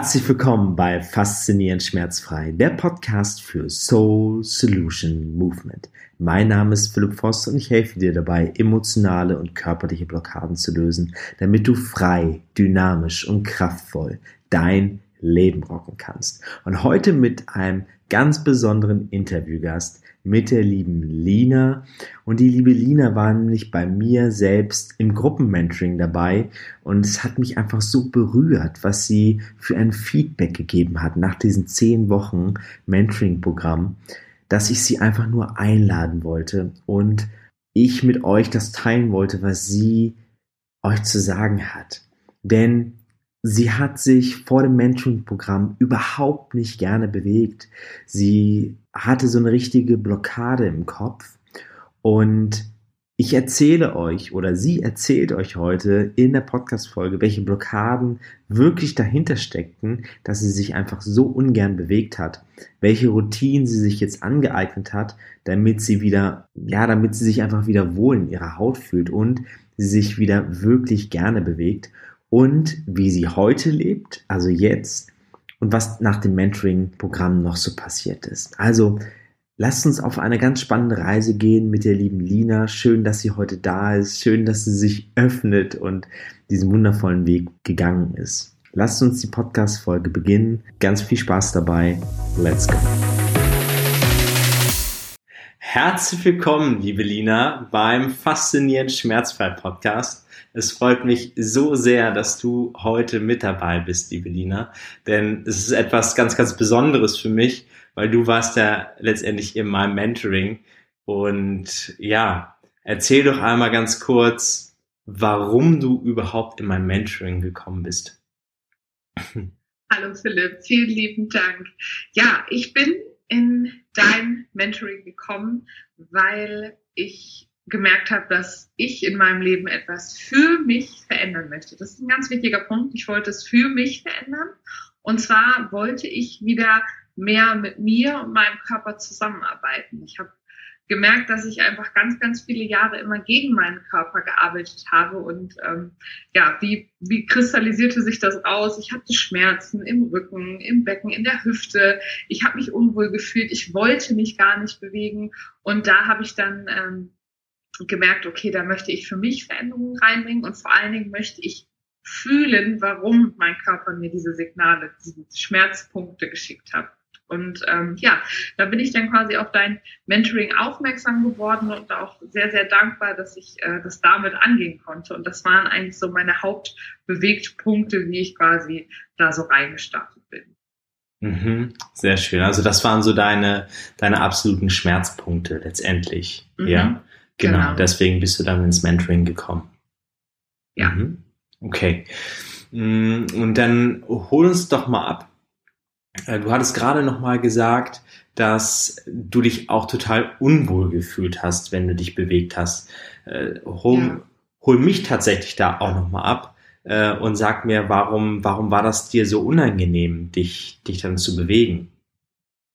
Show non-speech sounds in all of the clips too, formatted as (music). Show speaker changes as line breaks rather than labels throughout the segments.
Herzlich willkommen bei Faszinierend Schmerzfrei, der Podcast für Soul Solution Movement. Mein Name ist Philipp Voss und ich helfe dir dabei, emotionale und körperliche Blockaden zu lösen, damit du frei, dynamisch und kraftvoll dein Leben rocken kannst. Und heute mit einem ganz besonderen Interviewgast, mit der lieben Lina. Und die liebe Lina war nämlich bei mir selbst im Gruppenmentoring dabei und es hat mich einfach so berührt, was sie für ein Feedback gegeben hat nach diesen zehn Wochen Mentoring-Programm, dass ich sie einfach nur einladen wollte und ich mit euch das teilen wollte, was sie euch zu sagen hat. Denn Sie hat sich vor dem Mentoring-Programm überhaupt nicht gerne bewegt. Sie hatte so eine richtige Blockade im Kopf. Und ich erzähle euch oder sie erzählt euch heute in der Podcast-Folge, welche Blockaden wirklich dahinter steckten, dass sie sich einfach so ungern bewegt hat, welche Routinen sie sich jetzt angeeignet hat, damit sie wieder, ja, damit sie sich einfach wieder wohl in ihrer Haut fühlt und sie sich wieder wirklich gerne bewegt und wie sie heute lebt, also jetzt, und was nach dem Mentoring-Programm noch so passiert ist. Also lasst uns auf eine ganz spannende Reise gehen mit der lieben Lina. Schön, dass sie heute da ist. Schön, dass sie sich öffnet und diesen wundervollen Weg gegangen ist. Lasst uns die Podcast-Folge beginnen. Ganz viel Spaß dabei. Let's go. Herzlich willkommen, liebe Lina, beim Faszinierend Schmerzfrei Podcast. Es freut mich so sehr, dass du heute mit dabei bist, liebe Lina, denn es ist etwas ganz, ganz Besonderes für mich, weil du warst ja letztendlich in meinem Mentoring und ja, erzähl doch einmal ganz kurz, warum du überhaupt in mein Mentoring gekommen bist.
Hallo Philipp, vielen lieben Dank. Ja, ich bin in dein Mentoring gekommen, weil ich gemerkt habe, dass ich in meinem Leben etwas für mich verändern möchte. Das ist ein ganz wichtiger Punkt. Ich wollte es für mich verändern. Und zwar wollte ich wieder mehr mit mir und meinem Körper zusammenarbeiten. Ich habe gemerkt, dass ich einfach ganz, ganz viele Jahre immer gegen meinen Körper gearbeitet habe. Und ähm, ja, wie, wie kristallisierte sich das aus? Ich hatte Schmerzen im Rücken, im Becken, in der Hüfte. Ich habe mich unwohl gefühlt. Ich wollte mich gar nicht bewegen. Und da habe ich dann ähm, gemerkt, okay, da möchte ich für mich Veränderungen reinbringen und vor allen Dingen möchte ich fühlen, warum mein Körper mir diese Signale, diese Schmerzpunkte geschickt hat. Und ähm, ja, da bin ich dann quasi auf dein Mentoring aufmerksam geworden und auch sehr, sehr dankbar, dass ich äh, das damit angehen konnte. Und das waren eigentlich so meine Hauptbewegtpunkte, wie ich quasi da so reingestartet bin.
Mhm, sehr schön. Also das waren so deine, deine absoluten Schmerzpunkte letztendlich. Mhm, ja. Genau, genau, deswegen bist du dann ins Mentoring gekommen.
Ja. Mhm.
Okay. Mm, und dann hol uns doch mal ab äh, du hattest gerade noch mal gesagt, dass du dich auch total unwohl gefühlt hast, wenn du dich bewegt hast. Äh, hol, ja. hol mich tatsächlich da auch noch mal ab äh, und sag mir, warum, warum war das dir so unangenehm, dich, dich dann zu bewegen?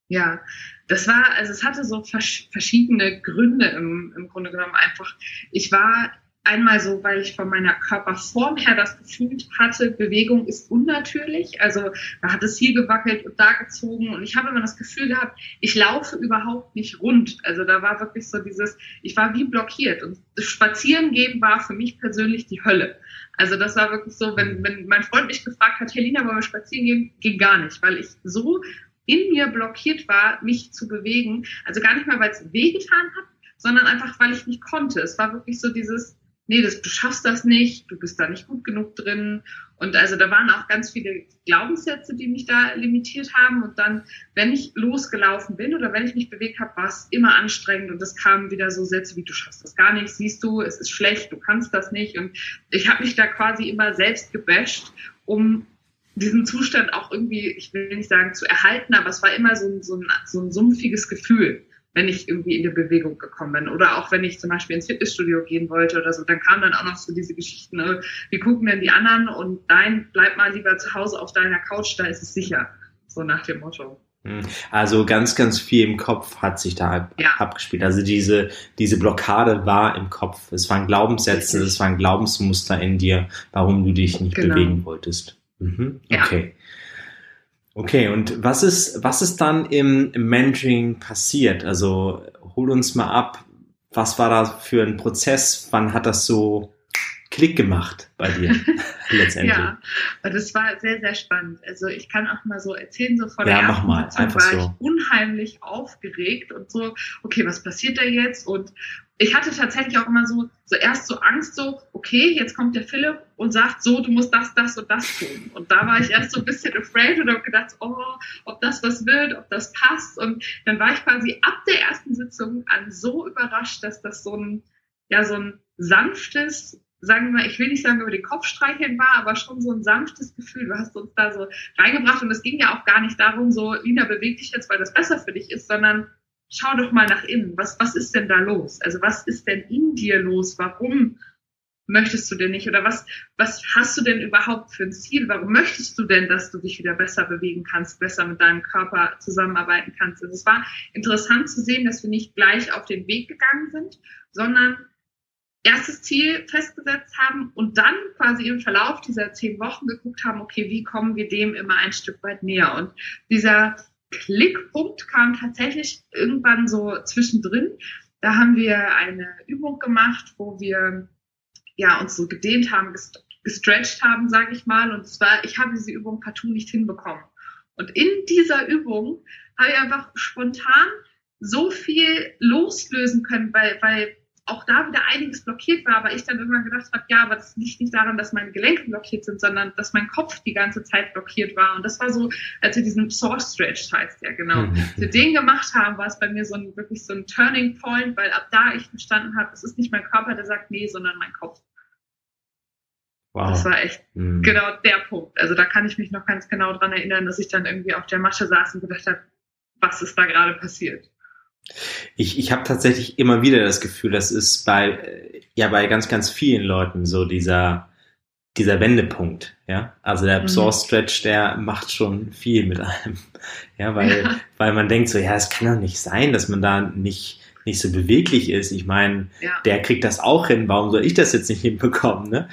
Ja, das war, also es hatte so verschiedene Gründe im, im Grunde genommen einfach. Ich war einmal so, weil ich von meiner Körperform her das Gefühl hatte, Bewegung ist unnatürlich. Also da hat es hier gewackelt und da gezogen und ich habe immer das Gefühl gehabt, ich laufe überhaupt nicht rund. Also da war wirklich so dieses, ich war wie blockiert und das Spazierengehen war für mich persönlich die Hölle. Also das war wirklich so, wenn, wenn mein Freund mich gefragt hat, Helena, wollen wir spazieren gehen? Ging gar nicht, weil ich so in mir blockiert war, mich zu bewegen. Also gar nicht mal, weil es wehgetan hat, sondern einfach, weil ich nicht konnte. Es war wirklich so dieses, nee, das, du schaffst das nicht, du bist da nicht gut genug drin. Und also da waren auch ganz viele Glaubenssätze, die mich da limitiert haben. Und dann, wenn ich losgelaufen bin oder wenn ich mich bewegt habe, war es immer anstrengend und es kamen wieder so Sätze wie, du schaffst das gar nicht, siehst du, es ist schlecht, du kannst das nicht. Und ich habe mich da quasi immer selbst gebasht, um diesen Zustand auch irgendwie, ich will nicht sagen zu erhalten, aber es war immer so ein, so ein, so ein sumpfiges Gefühl wenn ich irgendwie in die Bewegung gekommen bin. Oder auch wenn ich zum Beispiel ins Fitnessstudio gehen wollte oder so, dann kamen dann auch noch so diese Geschichten, äh, wie gucken denn die anderen und nein, bleib mal lieber zu Hause auf deiner Couch, da ist es sicher. So nach dem Motto.
Hm. Also ganz, ganz viel im Kopf hat sich da ja. abgespielt. Also diese, diese Blockade war im Kopf. Es waren Glaubenssätze, es waren Glaubensmuster in dir, warum du dich nicht genau. bewegen wolltest. Mhm. Okay. Okay, und was ist, was ist dann im, im Mentoring passiert? Also hol uns mal ab, was war da für ein Prozess? Wann hat das so Klick gemacht bei dir (laughs)
letztendlich? ja, das war sehr, sehr spannend. Also ich kann auch mal so erzählen, so vor
ja,
der
mach mal. Einfach
war
so.
ich unheimlich aufgeregt und so, okay, was passiert da jetzt? Und ich hatte tatsächlich auch immer so, so erst so Angst, so, okay, jetzt kommt der Philipp und sagt so, du musst das, das und das tun. Und da war ich erst so ein bisschen afraid und habe gedacht, oh, ob das was wird, ob das passt. Und dann war ich quasi ab der ersten Sitzung an so überrascht, dass das so ein, ja, so ein sanftes, sagen wir mal, ich will nicht sagen über den Kopf streicheln war, aber schon so ein sanftes Gefühl. Du hast uns da so reingebracht und es ging ja auch gar nicht darum, so, Lina, beweg dich jetzt, weil das besser für dich ist, sondern schau doch mal nach innen. Was, was ist denn da los? Also was ist denn in dir los? Warum möchtest du denn nicht? Oder was, was hast du denn überhaupt für ein Ziel? Warum möchtest du denn, dass du dich wieder besser bewegen kannst, besser mit deinem Körper zusammenarbeiten kannst? Also es war interessant zu sehen, dass wir nicht gleich auf den Weg gegangen sind, sondern erstes Ziel festgesetzt haben und dann quasi im Verlauf dieser zehn Wochen geguckt haben, okay, wie kommen wir dem immer ein Stück weit näher? Und dieser Klickpunkt kam tatsächlich irgendwann so zwischendrin. Da haben wir eine Übung gemacht, wo wir ja uns so gedehnt haben, gestretched haben, sage ich mal. Und zwar, ich habe diese Übung partout nicht hinbekommen. Und in dieser Übung habe ich einfach spontan so viel loslösen können, weil, weil auch da wieder einiges blockiert war, aber ich dann irgendwann gedacht habe, ja, aber das liegt nicht daran, dass meine Gelenke blockiert sind, sondern dass mein Kopf die ganze Zeit blockiert war. Und das war so, als wir diesen Source Stretch heißt ja genau, mhm. wir den gemacht haben, war es bei mir so ein wirklich so ein Turning Point, weil ab da ich verstanden habe, es ist nicht mein Körper, der sagt nee, sondern mein Kopf. Wow. Das war echt mhm. genau der Punkt. Also da kann ich mich noch ganz genau dran erinnern, dass ich dann irgendwie auf der Masche saß und gedacht habe, was ist da gerade passiert?
Ich, ich habe tatsächlich immer wieder das Gefühl, das ist bei, ja, bei ganz, ganz vielen Leuten so dieser, dieser Wendepunkt, ja. Also der mhm. Stretch, der macht schon viel mit einem, (laughs) ja, weil, ja. weil man denkt so, ja, es kann doch nicht sein, dass man da nicht, nicht so beweglich ist. Ich meine, ja. der kriegt das auch hin, warum soll ich das jetzt nicht (laughs) hinbekommen, ne?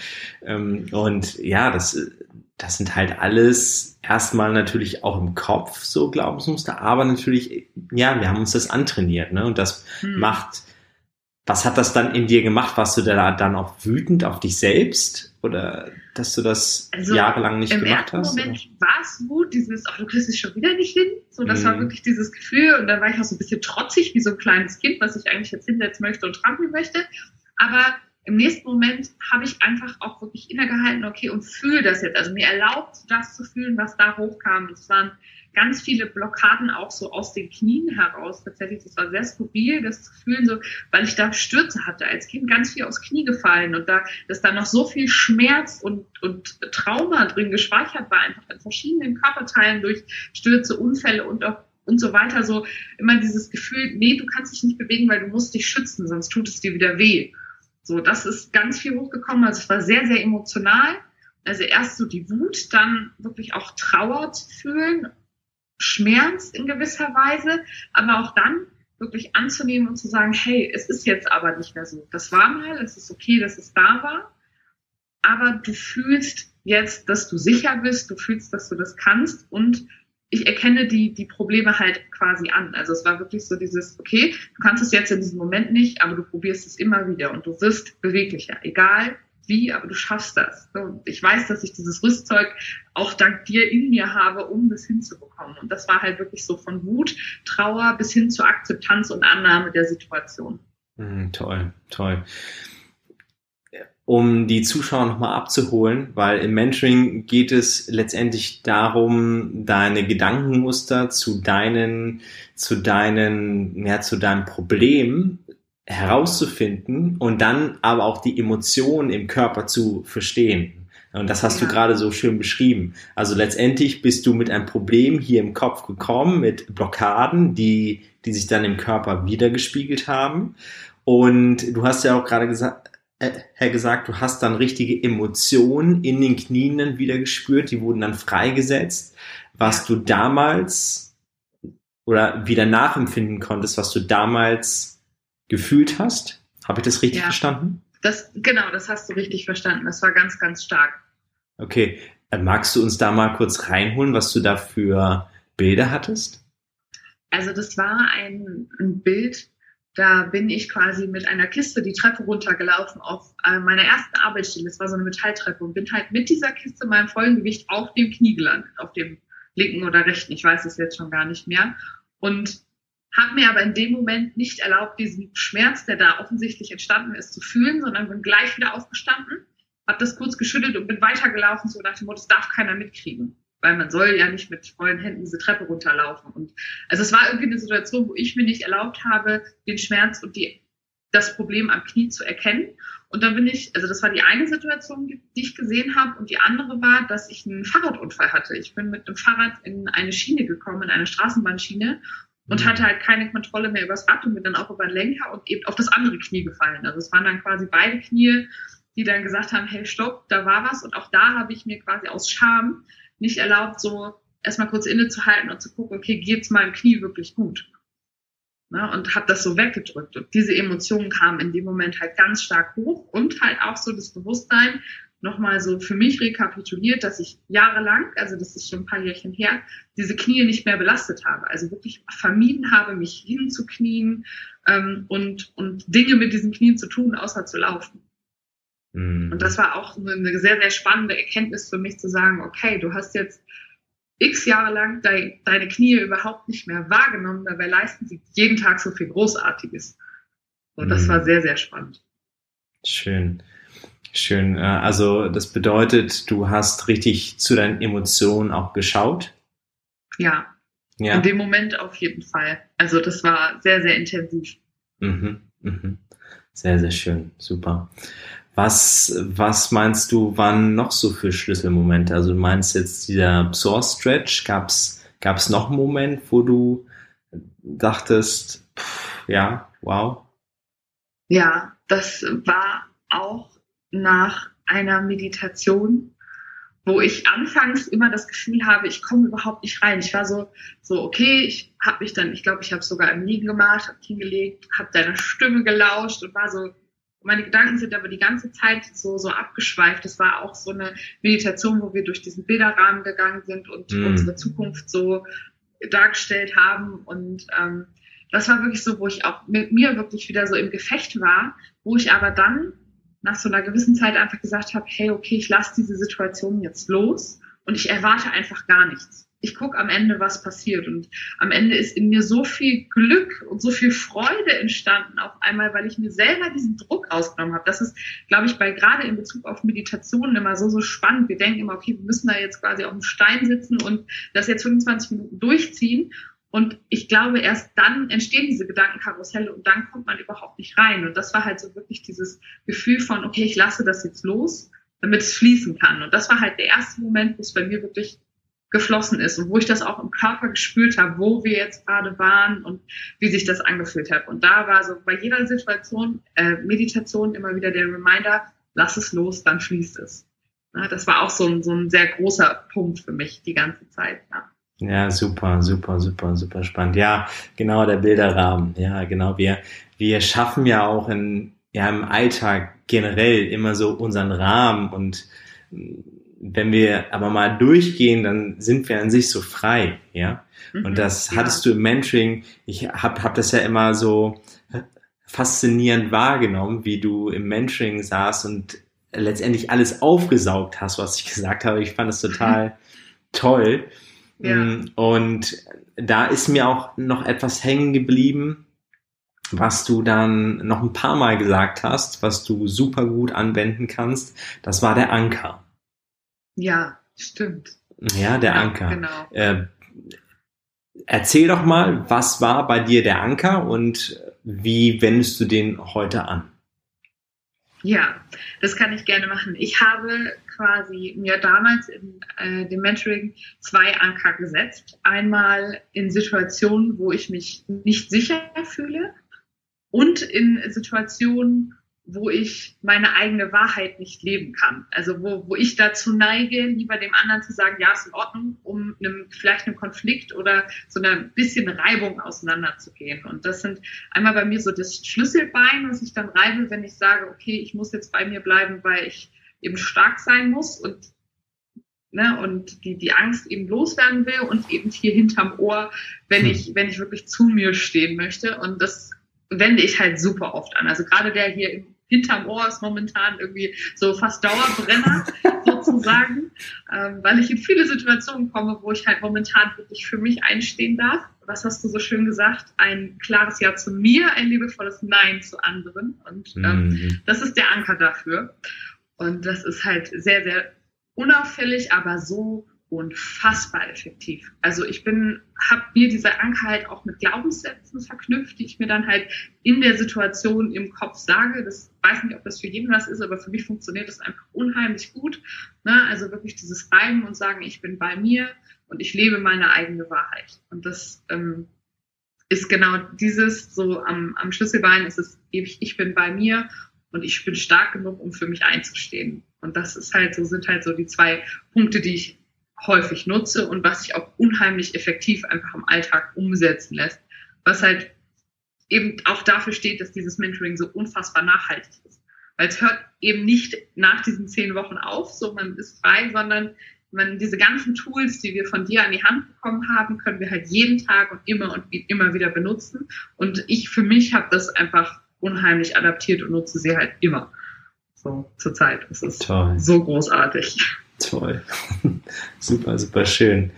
Ähm, und ja, das, das sind halt alles erstmal natürlich auch im Kopf so Glaubensmuster, aber natürlich, ja, wir haben uns das antrainiert, ne? Und das hm. macht, was hat das dann in dir gemacht? Warst du da dann auch wütend auf dich selbst? Oder dass du das also jahrelang nicht gemacht hast?
Im Moment war es gut, dieses, ach, du kriegst es schon wieder nicht hin. So, das hm. war wirklich dieses Gefühl. Und dann war ich auch so ein bisschen trotzig, wie so ein kleines Kind, was ich eigentlich jetzt hinsetzen möchte und trampeln möchte. Aber im nächsten Moment habe ich einfach auch wirklich innegehalten, okay, und fühle das jetzt. Also mir erlaubt, das zu fühlen, was da hochkam. Es waren ganz viele Blockaden auch so aus den Knien heraus. Tatsächlich, das war sehr skurril, das zu fühlen, so, weil ich da Stürze hatte. Als Kind ganz viel aus Knie gefallen und da, dass da noch so viel Schmerz und, und Trauma drin gespeichert war, einfach in verschiedenen Körperteilen durch Stürze, Unfälle und auch und so weiter, so immer dieses Gefühl, nee, du kannst dich nicht bewegen, weil du musst dich schützen, sonst tut es dir wieder weh. So, das ist ganz viel hochgekommen. Also es war sehr, sehr emotional. Also erst so die Wut, dann wirklich auch Trauer zu fühlen, Schmerz in gewisser Weise, aber auch dann wirklich anzunehmen und zu sagen, hey, es ist jetzt aber nicht mehr so. Das war mal, es ist okay, dass es da war, aber du fühlst jetzt, dass du sicher bist, du fühlst, dass du das kannst und ich erkenne die, die Probleme halt quasi an. Also es war wirklich so dieses, okay, du kannst es jetzt in diesem Moment nicht, aber du probierst es immer wieder und du wirst beweglicher, egal wie, aber du schaffst das. Und ich weiß, dass ich dieses Rüstzeug auch dank dir in mir habe, um das hinzubekommen. Und das war halt wirklich so von Wut, Trauer bis hin zur Akzeptanz und Annahme der Situation.
Mm, toll, toll um die Zuschauer nochmal abzuholen, weil im Mentoring geht es letztendlich darum, deine Gedankenmuster zu deinen, zu deinen, ja, zu deinem Problem herauszufinden und dann aber auch die Emotionen im Körper zu verstehen. Und das hast ja. du gerade so schön beschrieben. Also letztendlich bist du mit einem Problem hier im Kopf gekommen, mit Blockaden, die, die sich dann im Körper wiedergespiegelt haben. Und du hast ja auch gerade gesagt, Herr gesagt, du hast dann richtige Emotionen in den Knien wieder gespürt, die wurden dann freigesetzt, was du damals oder wieder nachempfinden konntest, was du damals gefühlt hast. Habe ich das richtig ja, verstanden?
Das, genau, das hast du richtig verstanden. Das war ganz, ganz stark.
Okay. Äh, magst du uns da mal kurz reinholen, was du da für Bilder hattest?
Also das war ein, ein Bild, da bin ich quasi mit einer Kiste die Treppe runtergelaufen auf äh, meiner ersten Arbeitsstelle. Das war so eine Metalltreppe und bin halt mit dieser Kiste meinem vollen Gewicht auf dem Knie gelandet, auf dem linken oder rechten, ich weiß es jetzt schon gar nicht mehr. Und habe mir aber in dem Moment nicht erlaubt, diesen Schmerz, der da offensichtlich entstanden ist, zu fühlen, sondern bin gleich wieder aufgestanden, habe das kurz geschüttelt und bin weitergelaufen, so nach dem Motto, das darf keiner mitkriegen weil man soll ja nicht mit vollen Händen diese Treppe runterlaufen. Und also es war irgendwie eine Situation, wo ich mir nicht erlaubt habe, den Schmerz und die, das Problem am Knie zu erkennen. Und dann bin ich, also das war die eine Situation, die ich gesehen habe. Und die andere war, dass ich einen Fahrradunfall hatte. Ich bin mit dem Fahrrad in eine Schiene gekommen, in eine Straßenbahnschiene und mhm. hatte halt keine Kontrolle mehr übers Rad und bin dann auch über den Lenker und eben auf das andere Knie gefallen. Also es waren dann quasi beide Knie, die dann gesagt haben, hey, stopp, da war was. Und auch da habe ich mir quasi aus Scham nicht erlaubt, so erstmal kurz innezuhalten und zu gucken, okay, geht's meinem Knie wirklich gut? Ne, und habe das so weggedrückt. Und diese Emotionen kamen in dem Moment halt ganz stark hoch und halt auch so das Bewusstsein, nochmal so für mich rekapituliert, dass ich jahrelang, also das ist schon ein paar Jährchen her, diese Knie nicht mehr belastet habe. Also wirklich vermieden habe, mich hinzuknien ähm, und, und Dinge mit diesen Knien zu tun, außer zu laufen. Mhm. Und das war auch eine sehr, sehr spannende Erkenntnis für mich zu sagen, okay, du hast jetzt x Jahre lang de deine Knie überhaupt nicht mehr wahrgenommen, dabei leisten sie jeden Tag so viel Großartiges. Und das mhm. war sehr, sehr spannend.
Schön. Schön. Äh, also das bedeutet, du hast richtig zu deinen Emotionen auch geschaut?
Ja. ja. In dem Moment auf jeden Fall. Also das war sehr, sehr intensiv.
Mhm. Mhm. Sehr, sehr schön. Super. Was, was meinst du, waren noch so für Schlüsselmomente? Also du meinst jetzt dieser Source Stretch, gab's, gab's noch einen Moment, wo du dachtest, pff, ja, wow?
Ja, das war auch nach einer Meditation, wo ich anfangs immer das Gefühl habe, ich komme überhaupt nicht rein. Ich war so, so okay, ich habe mich dann, ich glaube, ich habe sogar im Liegen gemacht, habe hingelegt, habe deiner Stimme gelauscht und war so, meine Gedanken sind aber die ganze Zeit so, so abgeschweift. Es war auch so eine Meditation, wo wir durch diesen Bilderrahmen gegangen sind und mm. unsere Zukunft so dargestellt haben. Und ähm, das war wirklich so, wo ich auch mit mir wirklich wieder so im Gefecht war, wo ich aber dann nach so einer gewissen Zeit einfach gesagt habe, hey, okay, ich lasse diese Situation jetzt los und ich erwarte einfach gar nichts ich gucke am Ende, was passiert. Und am Ende ist in mir so viel Glück und so viel Freude entstanden auf einmal, weil ich mir selber diesen Druck ausgenommen habe. Das ist, glaube ich, bei gerade in Bezug auf Meditationen immer so, so spannend. Wir denken immer, okay, wir müssen da jetzt quasi auf dem Stein sitzen und das jetzt 25 Minuten durchziehen. Und ich glaube, erst dann entstehen diese Gedankenkarusselle und dann kommt man überhaupt nicht rein. Und das war halt so wirklich dieses Gefühl von, okay, ich lasse das jetzt los, damit es fließen kann. Und das war halt der erste Moment, wo es bei mir wirklich geflossen ist und wo ich das auch im Körper gespürt habe, wo wir jetzt gerade waren und wie sich das angefühlt hat. Und da war so bei jeder Situation, äh, Meditation immer wieder der Reminder, lass es los, dann fließt es. Ja, das war auch so ein, so ein sehr großer Punkt für mich die ganze Zeit. Ja.
Ja, super, super, super, super spannend. Ja, genau, der Bilderrahmen. Ja, genau. Wir, wir schaffen ja auch in, ja, im Alltag generell immer so unseren Rahmen und wenn wir aber mal durchgehen, dann sind wir an sich so frei, ja. Mhm, und das ja. hattest du im Mentoring, ich hab, hab das ja immer so faszinierend wahrgenommen, wie du im Mentoring saß und letztendlich alles aufgesaugt hast, was ich (laughs) gesagt habe. Ich fand es total (laughs) toll. Ja. Mm, und da ist mir auch noch etwas hängen geblieben, was du dann noch ein paar Mal gesagt hast, was du super gut anwenden kannst. Das war der Anker.
Ja, stimmt.
Ja, der ja, Anker. Genau. Äh, erzähl doch mal, was war bei dir der Anker und wie wendest du den heute an?
Ja, das kann ich gerne machen. Ich habe quasi mir damals in äh, dem Mentoring zwei Anker gesetzt. Einmal in Situationen, wo ich mich nicht sicher fühle und in Situationen, wo ich meine eigene Wahrheit nicht leben kann. Also wo, wo ich dazu neige, lieber dem anderen zu sagen, ja, ist in Ordnung, um einem, vielleicht einem Konflikt oder so einer bisschen Reibung auseinanderzugehen. Und das sind einmal bei mir so das Schlüsselbein, was ich dann reibe, wenn ich sage, okay, ich muss jetzt bei mir bleiben, weil ich eben stark sein muss und ne, und die, die Angst eben loswerden will und eben hier hinterm Ohr, wenn hm. ich, wenn ich wirklich zu mir stehen möchte. Und das wende ich halt super oft an. Also gerade der hier hinterm Ohr ist momentan irgendwie so fast Dauerbrenner (laughs) sozusagen, ähm, weil ich in viele Situationen komme, wo ich halt momentan wirklich für mich einstehen darf. Was hast du so schön gesagt? Ein klares Ja zu mir, ein liebevolles Nein zu anderen. Und ähm, mhm. das ist der Anker dafür. Und das ist halt sehr, sehr unauffällig, aber so unfassbar effektiv. Also ich bin, habe mir diese Anker halt auch mit Glaubenssätzen verknüpft, die ich mir dann halt in der Situation im Kopf sage. Das weiß nicht, ob das für jeden was ist, aber für mich funktioniert das einfach unheimlich gut. Ne? Also wirklich dieses Reiben und sagen, ich bin bei mir und ich lebe meine eigene Wahrheit. Und das ähm, ist genau dieses, so am, am Schlüsselbein ist es, ich, ich bin bei mir und ich bin stark genug, um für mich einzustehen. Und das ist halt so, sind halt so die zwei Punkte, die ich häufig nutze und was sich auch unheimlich effektiv einfach im Alltag umsetzen lässt. Was halt eben auch dafür steht, dass dieses Mentoring so unfassbar nachhaltig ist. Weil es hört eben nicht nach diesen zehn Wochen auf, so man ist frei, sondern man diese ganzen Tools, die wir von dir an die Hand bekommen haben, können wir halt jeden Tag und immer und immer wieder benutzen. Und ich für mich habe das einfach unheimlich adaptiert und nutze sie halt immer. So zur Zeit. Das ist Toll. so großartig.
Toll. (laughs) super, super schön.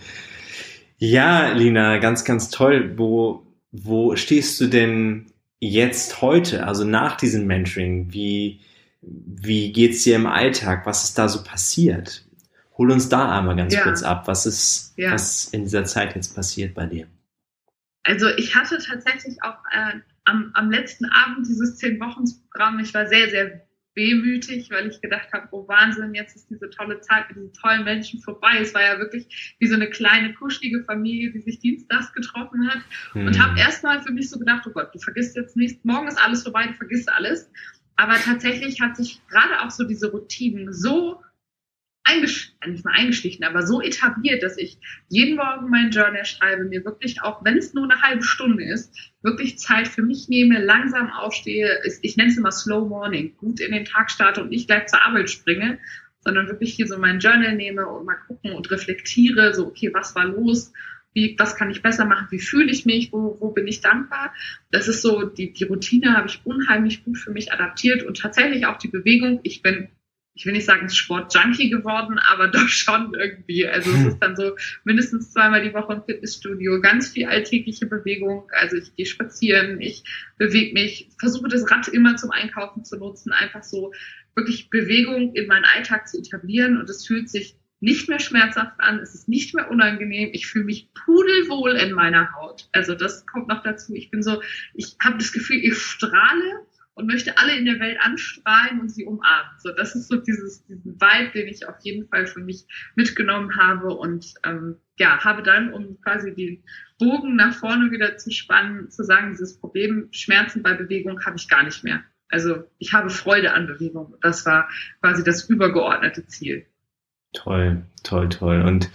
Ja, Lina, ganz, ganz toll. Wo, wo stehst du denn jetzt heute, also nach diesem Mentoring? Wie, wie geht's dir im Alltag? Was ist da so passiert? Hol uns da einmal ganz ja. kurz ab. Was ist, ja. was in dieser Zeit jetzt passiert bei dir?
Also ich hatte tatsächlich auch äh, am, am letzten Abend dieses Zehn-Wochen-Programm, ich war sehr, sehr wehmütig, weil ich gedacht habe, oh Wahnsinn, jetzt ist diese tolle Zeit mit diesen tollen Menschen vorbei. Es war ja wirklich wie so eine kleine, kuschelige Familie, die sich dienstags getroffen hat. Mhm. Und habe erstmal für mich so gedacht, oh Gott, du vergisst jetzt nichts, morgen ist alles vorbei, du vergisst alles. Aber tatsächlich hat sich gerade auch so diese Routinen so nicht mal eingeschlichen, aber so etabliert, dass ich jeden Morgen mein Journal schreibe, mir wirklich auch, wenn es nur eine halbe Stunde ist, wirklich Zeit für mich nehme, langsam aufstehe, ich nenne es immer Slow Morning, gut in den Tag starte und nicht gleich zur Arbeit springe, sondern wirklich hier so mein Journal nehme und mal gucken und reflektiere, so, okay, was war los? Wie, was kann ich besser machen? Wie fühle ich mich? Wo, wo bin ich dankbar? Das ist so, die, die Routine habe ich unheimlich gut für mich adaptiert und tatsächlich auch die Bewegung. Ich bin ich will nicht sagen Sportjunkie geworden, aber (laughs) doch schon irgendwie. Also es ist dann so mindestens zweimal die Woche im Fitnessstudio, ganz viel alltägliche Bewegung. Also ich gehe spazieren, ich bewege mich, versuche das Rad immer zum Einkaufen zu nutzen, einfach so wirklich Bewegung in meinen Alltag zu etablieren und es fühlt sich nicht mehr schmerzhaft an, es ist nicht mehr unangenehm, ich fühle mich pudelwohl in meiner Haut. Also das kommt noch dazu. Ich bin so, ich habe das Gefühl, ich strahle und möchte alle in der Welt anstrahlen und sie umarmen. So, das ist so dieses, diesen Vibe, den ich auf jeden Fall für mich mitgenommen habe und ähm, ja, habe dann, um quasi den Bogen nach vorne wieder zu spannen, zu sagen, dieses Problem Schmerzen bei Bewegung habe ich gar nicht mehr. Also ich habe Freude an Bewegung. Das war quasi das übergeordnete Ziel.
Toll, toll, toll. Und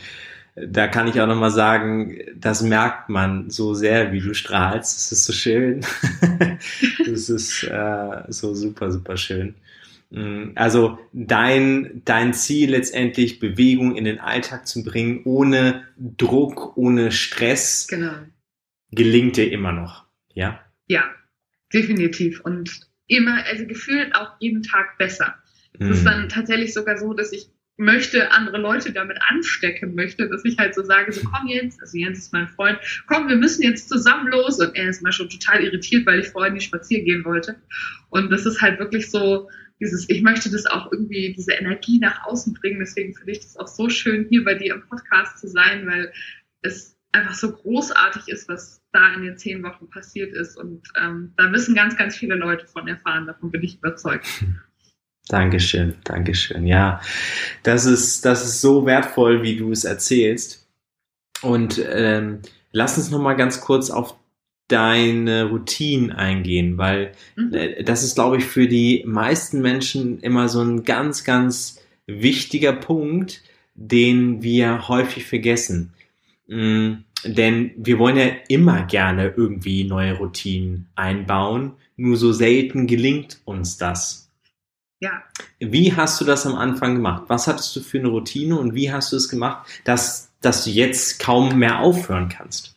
da kann ich auch nochmal sagen, das merkt man so sehr, wie du strahlst. Das ist so schön. (laughs) das ist äh, so super, super schön. Mm, also dein, dein Ziel letztendlich, Bewegung in den Alltag zu bringen, ohne Druck, ohne Stress, genau. gelingt dir immer noch, ja?
Ja, definitiv. Und immer, also gefühlt auch jeden Tag besser. Es mm. ist dann tatsächlich sogar so, dass ich möchte, andere Leute damit anstecken möchte, dass ich halt so sage, so komm Jens, also Jens ist mein Freund, komm, wir müssen jetzt zusammen los. Und er ist mal schon total irritiert, weil ich vorher nicht spazieren gehen wollte. Und das ist halt wirklich so dieses, ich möchte das auch irgendwie, diese Energie nach außen bringen, deswegen finde ich das auch so schön, hier bei dir im Podcast zu sein, weil es einfach so großartig ist, was da in den zehn Wochen passiert ist. Und ähm, da müssen ganz, ganz viele Leute von erfahren, davon bin ich überzeugt.
Dankeschön, Dankeschön. Ja, das ist, das ist so wertvoll, wie du es erzählst. Und ähm, lass uns noch mal ganz kurz auf deine Routinen eingehen, weil mhm. äh, das ist, glaube ich, für die meisten Menschen immer so ein ganz, ganz wichtiger Punkt, den wir häufig vergessen. Mhm, denn wir wollen ja immer gerne irgendwie neue Routinen einbauen, nur so selten gelingt uns das.
Ja.
Wie hast du das am Anfang gemacht? Was hattest du für eine Routine und wie hast du es gemacht, dass, dass du jetzt kaum mehr aufhören kannst?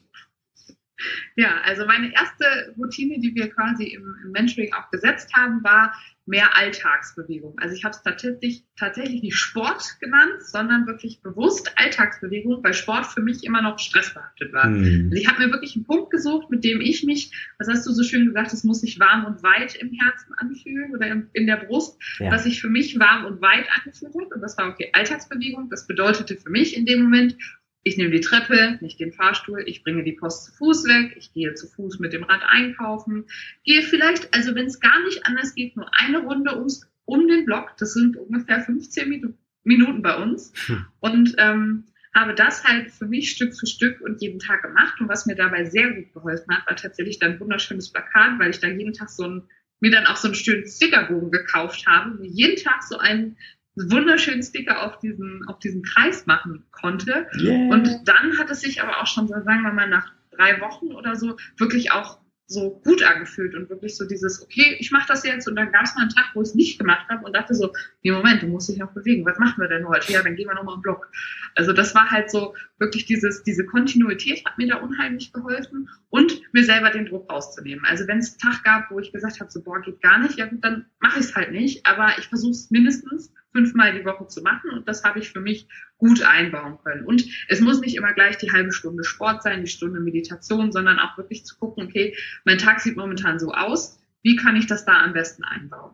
Ja, also meine erste Routine, die wir quasi im, im Mentoring auch gesetzt haben, war mehr Alltagsbewegung. Also ich habe es tatsächlich, tatsächlich nicht Sport genannt, sondern wirklich bewusst Alltagsbewegung, weil Sport für mich immer noch stressbehaftet war. Mhm. Also ich habe mir wirklich einen Punkt gesucht, mit dem ich mich, was hast du so schön gesagt, es muss sich warm und weit im Herzen anfühlen oder in, in der Brust, ja. was sich für mich warm und weit angefühlt hat. Und das war okay, Alltagsbewegung. Das bedeutete für mich in dem Moment ich nehme die Treppe, nicht den Fahrstuhl, ich bringe die Post zu Fuß weg, ich gehe zu Fuß mit dem Rad einkaufen, gehe vielleicht, also wenn es gar nicht anders geht, nur eine Runde ums, um den Block, das sind ungefähr 15 Minuten bei uns hm. und ähm, habe das halt für mich Stück für Stück und jeden Tag gemacht und was mir dabei sehr gut geholfen hat, war tatsächlich dann ein wunderschönes Plakat, weil ich da jeden Tag so ein mir dann auch so einen schönen Stickerbogen gekauft habe, wo jeden Tag so ein wunderschönen Sticker auf diesen, auf diesen Kreis machen konnte. Yeah. Und dann hat es sich aber auch schon, sagen wir mal, nach drei Wochen oder so wirklich auch so gut angefühlt und wirklich so dieses, okay, ich mache das jetzt und dann gab es mal einen Tag, wo ich es nicht gemacht habe und dachte so, nee, Moment, du musst dich noch bewegen, was machen wir denn heute? Ja, dann gehen wir nochmal im Block. Also das war halt so wirklich dieses, diese Kontinuität hat mir da unheimlich geholfen und mir selber den Druck rauszunehmen. Also wenn es einen Tag gab, wo ich gesagt habe, so boah, geht gar nicht, ja gut, dann mache ich es halt nicht, aber ich versuche es mindestens fünfmal die Woche zu machen und das habe ich für mich gut einbauen können. Und es muss nicht immer gleich die halbe Stunde Sport sein, die Stunde Meditation, sondern auch wirklich zu gucken, okay, mein Tag sieht momentan so aus, wie kann ich das da am besten einbauen?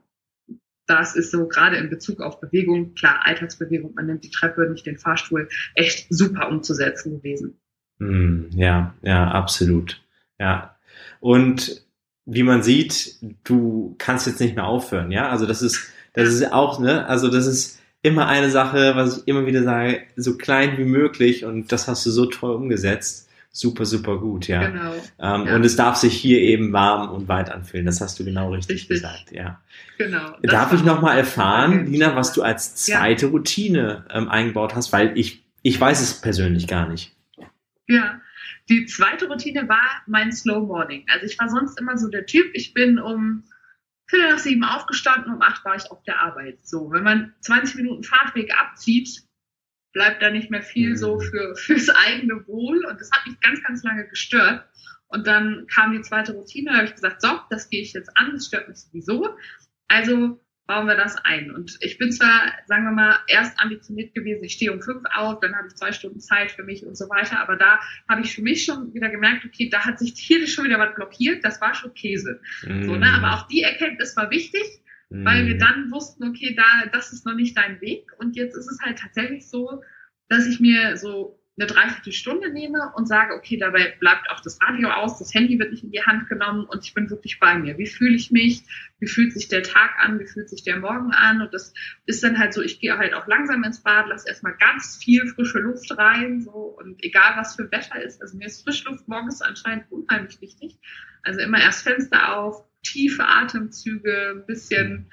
Das ist so gerade in Bezug auf Bewegung, klar, Alltagsbewegung, man nimmt die Treppe, nicht den Fahrstuhl, echt super umzusetzen gewesen.
Hm, ja, ja, absolut. Ja. Und wie man sieht, du kannst jetzt nicht mehr aufhören, ja? Also das ist, das ist auch, ne, also das ist immer eine Sache, was ich immer wieder sage, so klein wie möglich und das hast du so toll umgesetzt. Super, super gut, ja. Genau. Ähm, ja. Und es darf sich hier eben warm und weit anfühlen. Das hast du genau richtig, richtig. gesagt, ja. Genau. Darf ich nochmal erfahren, Lina, was du als zweite ja. Routine ähm, eingebaut hast, weil ich, ich weiß es persönlich gar nicht.
Ja, die zweite Routine war mein Slow Morning. Also ich war sonst immer so der Typ, ich bin um Viertel nach sieben aufgestanden, um acht war ich auf der Arbeit. So, wenn man 20 Minuten Fahrtweg abzieht, bleibt da nicht mehr viel so mhm. für, fürs eigene Wohl. Und das hat mich ganz, ganz lange gestört. Und dann kam die zweite Routine, da habe ich gesagt, so, das gehe ich jetzt an, das stört mich sowieso. Also bauen wir das ein. Und ich bin zwar, sagen wir mal, erst ambitioniert gewesen, ich stehe um fünf auf, dann habe ich zwei Stunden Zeit für mich und so weiter, aber da habe ich für mich schon wieder gemerkt, okay, da hat sich hier schon wieder was blockiert, das war schon Käse. Mm. So, ne? Aber auch die Erkenntnis war wichtig, mm. weil wir dann wussten, okay, da, das ist noch nicht dein Weg. Und jetzt ist es halt tatsächlich so, dass ich mir so eine Dreiviertelstunde nehme und sage, okay, dabei bleibt auch das Radio aus, das Handy wird nicht in die Hand genommen und ich bin wirklich bei mir. Wie fühle ich mich? Wie fühlt sich der Tag an? Wie fühlt sich der Morgen an? Und das ist dann halt so, ich gehe halt auch langsam ins Bad, lasse erstmal ganz viel frische Luft rein, so und egal was für Wetter ist, also mir ist Frischluft morgens anscheinend unheimlich wichtig. Also immer erst Fenster auf, tiefe Atemzüge, ein bisschen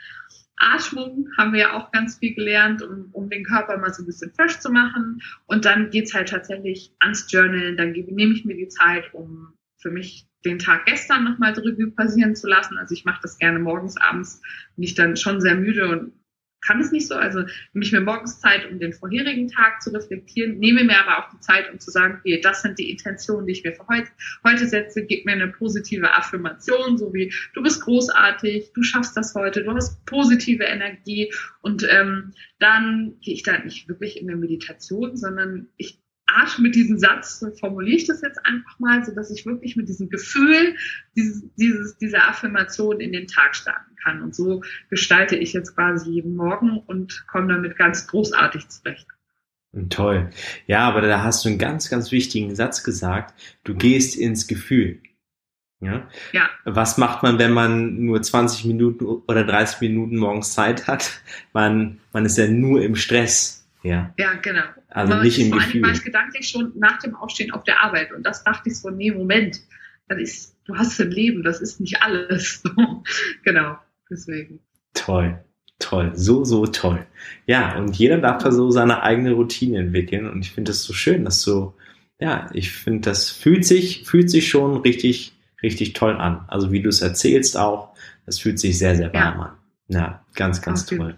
Atmung haben wir ja auch ganz viel gelernt, um, um den Körper mal so ein bisschen fresh zu machen. Und dann geht's halt tatsächlich ans Journalen. Dann nehme ich mir die Zeit, um für mich den Tag gestern nochmal Revue passieren zu lassen. Also ich mache das gerne morgens, abends bin ich dann schon sehr müde und kann es nicht so. Also nehme ich mir morgens Zeit, um den vorherigen Tag zu reflektieren, nehme mir aber auch die Zeit, um zu sagen, okay, das sind die Intentionen, die ich mir für heute, heute setze, gib mir eine positive Affirmation, so wie du bist großartig, du schaffst das heute, du hast positive Energie und ähm, dann gehe ich da nicht wirklich in eine Meditation, sondern ich Art mit diesem Satz, so formuliere ich das jetzt einfach mal, so dass ich wirklich mit diesem Gefühl dieses, dieses, dieser Affirmation in den Tag starten kann. Und so gestalte ich jetzt quasi jeden Morgen und komme damit ganz großartig zurecht.
Toll. Ja, aber da hast du einen ganz, ganz wichtigen Satz gesagt. Du gehst ins Gefühl. Ja? ja. Was macht man, wenn man nur 20 Minuten oder 30 Minuten morgens Zeit hat? Man, man ist ja nur im Stress. Ja,
ja genau.
Also Aber nicht im
vor
Gefühl.
war ich gedanklich schon nach dem Aufstehen auf der Arbeit und das dachte ich so, nee, Moment, das ist, du hast ein Leben, das ist nicht alles. (laughs) genau, deswegen.
Toll, toll, so, so toll. Ja, und jeder darf da so seine eigene Routine entwickeln und ich finde das so schön, dass so, ja, ich finde, das fühlt sich, fühlt sich schon richtig, richtig toll an. Also wie du es erzählst auch, das fühlt sich sehr, sehr warm ja. an. Ja, ganz, ganz
Auf
toll.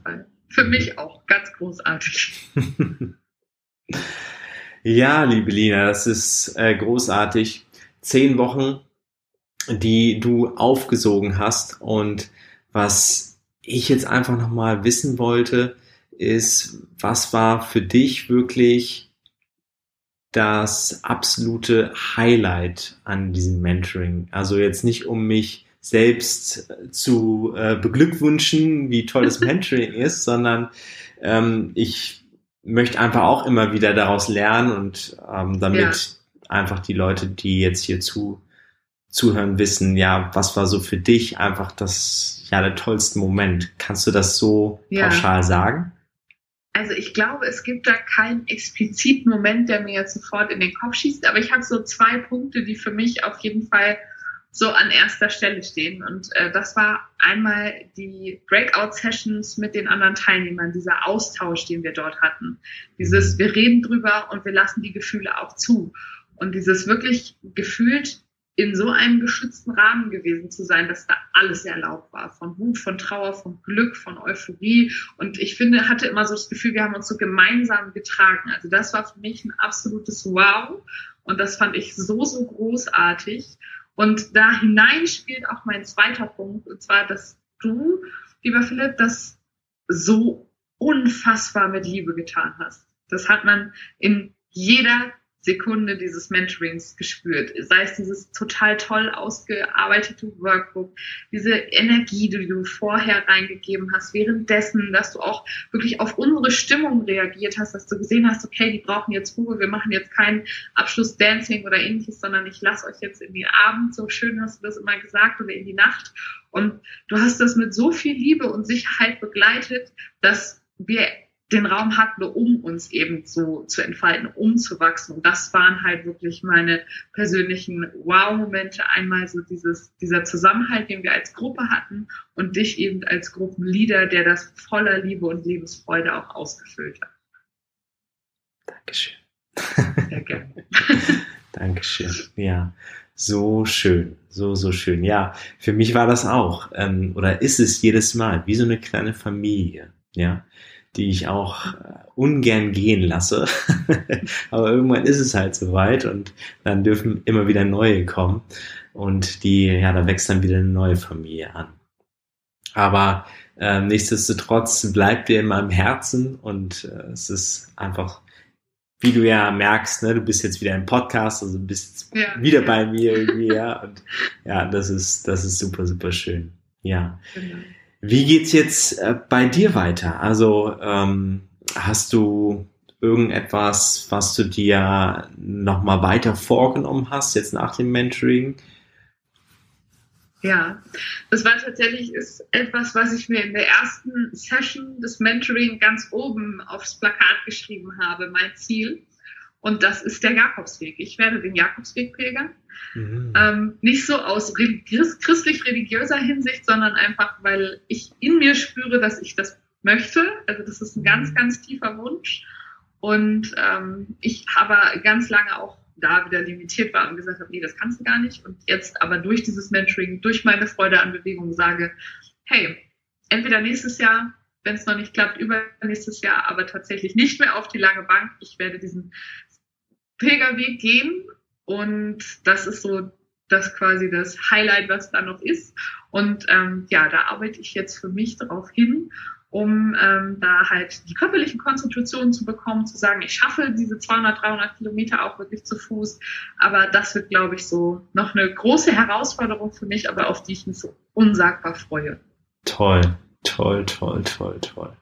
Für mich auch ganz großartig. (laughs)
ja, liebe Lina, das ist äh, großartig. Zehn Wochen, die du aufgesogen hast und was ich jetzt einfach nochmal wissen wollte, ist, was war für dich wirklich das absolute Highlight an diesem Mentoring? Also jetzt nicht um mich selbst zu äh, beglückwünschen, wie toll das (laughs) Mentoring ist, sondern ähm, ich möchte einfach auch immer wieder daraus lernen und ähm, damit ja. einfach die Leute, die jetzt hier zu, zuhören, wissen, ja, was war so für dich einfach das, ja, der tollste Moment. Kannst du das so ja. pauschal sagen?
Also ich glaube, es gibt da keinen expliziten Moment, der mir jetzt sofort in den Kopf schießt, aber ich habe so zwei Punkte, die für mich auf jeden Fall so an erster Stelle stehen. Und äh, das war einmal die Breakout-Sessions mit den anderen Teilnehmern, dieser Austausch, den wir dort hatten. Dieses, wir reden drüber und wir lassen die Gefühle auch zu. Und dieses wirklich gefühlt in so einem geschützten Rahmen gewesen zu sein, dass da alles erlaubt war. Von Wut, von Trauer, von Glück, von Euphorie. Und ich finde, hatte immer so das Gefühl, wir haben uns so gemeinsam getragen. Also das war für mich ein absolutes Wow. Und das fand ich so, so großartig. Und da hinein spielt auch mein zweiter Punkt, und zwar, dass du, lieber Philipp, das so unfassbar mit Liebe getan hast. Das hat man in jeder Sekunde dieses Mentorings gespürt. Sei es dieses total toll ausgearbeitete Workbook, diese Energie, die du vorher reingegeben hast, währenddessen, dass du auch wirklich auf unsere Stimmung reagiert hast, dass du gesehen hast, okay, die brauchen jetzt Ruhe, wir machen jetzt keinen Abschluss-Dancing oder ähnliches, sondern ich lasse euch jetzt in den Abend, so schön hast du das immer gesagt, oder in die Nacht. Und du hast das mit so viel Liebe und Sicherheit begleitet, dass wir den Raum hatten, um uns eben so zu entfalten, um zu wachsen. Und das waren halt wirklich meine persönlichen Wow-Momente. Einmal so dieses, dieser Zusammenhalt, den wir als Gruppe hatten und dich eben als Gruppenleader, der das voller Liebe und Lebensfreude auch ausgefüllt hat.
Dankeschön. Sehr gerne. (laughs) Dankeschön. Ja, so schön, so, so schön. Ja, für mich war das auch, ähm, oder ist es jedes Mal, wie so eine kleine Familie. Ja, die ich auch äh, ungern gehen lasse. (laughs) Aber irgendwann ist es halt soweit und dann dürfen immer wieder neue kommen und die, ja, da wächst dann wieder eine neue Familie an. Aber äh, nichtsdestotrotz bleibt dir in meinem Herzen und äh, es ist einfach, wie du ja merkst, ne, du bist jetzt wieder im Podcast, also bist ja. wieder bei mir irgendwie, ja. Und ja, das ist, das ist super, super schön. Ja. Genau. Wie geht's jetzt äh, bei dir weiter? Also ähm, hast du irgendetwas, was du dir nochmal weiter vorgenommen hast, jetzt nach dem Mentoring?
Ja, das war tatsächlich ist etwas, was ich mir in der ersten Session des Mentoring ganz oben aufs Plakat geschrieben habe, mein Ziel. Und das ist der Jakobsweg. Ich werde den Jakobsweg pilgern. Mhm. Ähm, nicht so aus christlich-religiöser Hinsicht, sondern einfach, weil ich in mir spüre, dass ich das möchte. Also das ist ein ganz, mhm. ganz tiefer Wunsch. Und ähm, ich aber ganz lange auch da wieder limitiert war und gesagt habe, nee, das kannst du gar nicht. Und jetzt aber durch dieses Mentoring, durch meine Freude an Bewegung sage, hey, entweder nächstes Jahr wenn es noch nicht klappt, übernächstes Jahr, aber tatsächlich nicht mehr auf die lange Bank. Ich werde diesen Pilgerweg gehen und das ist so das quasi das Highlight, was da noch ist. Und ähm, ja, da arbeite ich jetzt für mich darauf hin, um ähm, da halt die körperlichen Konstitutionen zu bekommen, zu sagen, ich schaffe diese 200, 300 Kilometer auch wirklich zu Fuß. Aber das wird, glaube ich, so noch eine große Herausforderung für mich, aber auf die ich mich so unsagbar freue.
Toll, toll, toll, toll, toll.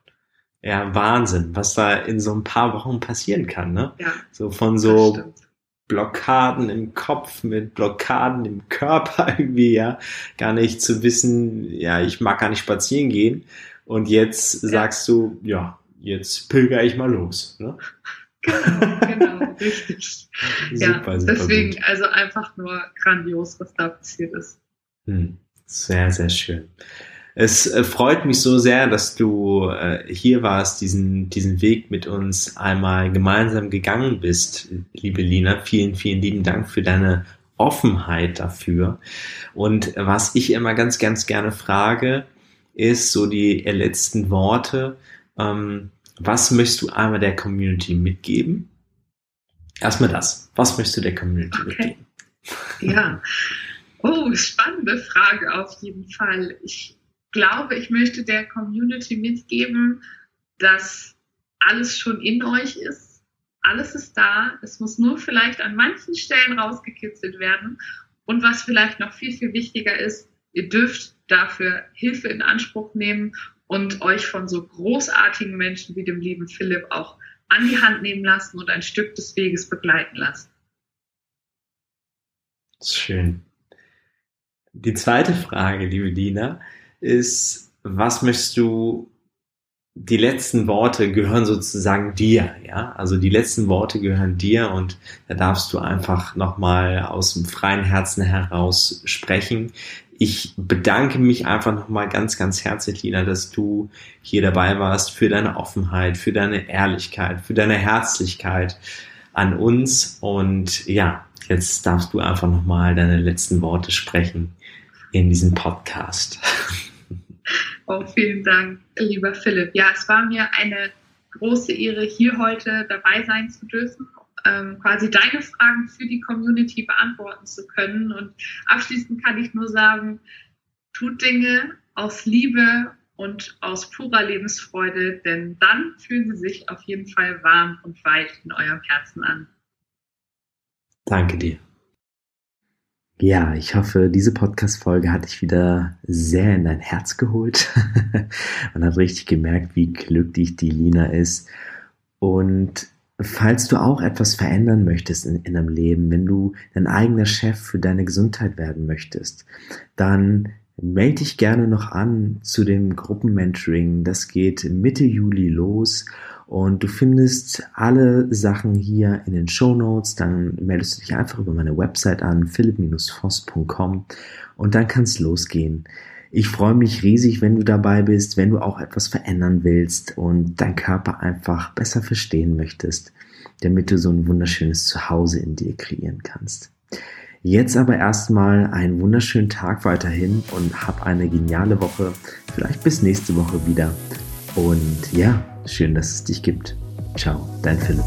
Ja, Wahnsinn, was da in so ein paar Wochen passieren kann, ne? Ja. So von so Blockaden im Kopf mit Blockaden im Körper (laughs) irgendwie, ja, gar nicht zu wissen, ja, ich mag gar nicht spazieren gehen. Und jetzt ja. sagst du, ja, jetzt pilger ich mal los, ne?
Genau, genau, (laughs) richtig. super, ja, super deswegen, gut. also einfach nur grandios, was da passiert ist.
Hm, sehr, sehr schön. Es äh, freut mich so sehr, dass du äh, hier warst, diesen, diesen Weg mit uns einmal gemeinsam gegangen bist, liebe Lina. Vielen, vielen lieben Dank für deine Offenheit dafür. Und was ich immer ganz, ganz gerne frage, ist so die letzten Worte. Ähm, was möchtest du einmal der Community mitgeben? Erstmal das. Was möchtest du der Community okay. mitgeben?
Ja. Oh, spannende Frage auf jeden Fall. Ich glaube, ich möchte der Community mitgeben, dass alles schon in euch ist. Alles ist da. Es muss nur vielleicht an manchen Stellen rausgekitzelt werden. Und was vielleicht noch viel, viel wichtiger ist, ihr dürft dafür Hilfe in Anspruch nehmen und euch von so großartigen Menschen wie dem lieben Philipp auch an die Hand nehmen lassen und ein Stück des Weges begleiten lassen.
Schön. Die zweite Frage, liebe Dina, ist, was möchtest du, die letzten Worte gehören sozusagen dir, ja? Also die letzten Worte gehören dir und da darfst du einfach nochmal aus dem freien Herzen heraus sprechen. Ich bedanke mich einfach nochmal ganz, ganz herzlich, Lina, dass du hier dabei warst für deine Offenheit, für deine Ehrlichkeit, für deine Herzlichkeit an uns. Und ja, jetzt darfst du einfach nochmal deine letzten Worte sprechen in diesem Podcast. (laughs)
Oh, vielen Dank, lieber Philipp. Ja, es war mir eine große Ehre, hier heute dabei sein zu dürfen ähm, quasi deine Fragen für die Community beantworten zu können. Und abschließend kann ich nur sagen, tut Dinge aus Liebe und aus purer Lebensfreude, denn dann fühlen sie sich auf jeden Fall warm und weit in eurem Herzen an.
Danke dir. Ja, ich hoffe, diese Podcast-Folge hat dich wieder sehr in dein Herz geholt. (laughs) Man hat richtig gemerkt, wie glücklich die Lina ist. Und Falls du auch etwas verändern möchtest in, in deinem Leben, wenn du dein eigener Chef für deine Gesundheit werden möchtest, dann melde dich gerne noch an zu dem Gruppenmentoring. Das geht Mitte Juli los und du findest alle Sachen hier in den Show Notes. Dann meldest du dich einfach über meine Website an, philipp-voss.com und dann kann es losgehen. Ich freue mich riesig, wenn du dabei bist, wenn du auch etwas verändern willst und dein Körper einfach besser verstehen möchtest, damit du so ein wunderschönes Zuhause in dir kreieren kannst. Jetzt aber erstmal einen wunderschönen Tag weiterhin und hab eine geniale Woche. Vielleicht bis nächste Woche wieder. Und ja, schön, dass es dich gibt. Ciao, dein Philipp.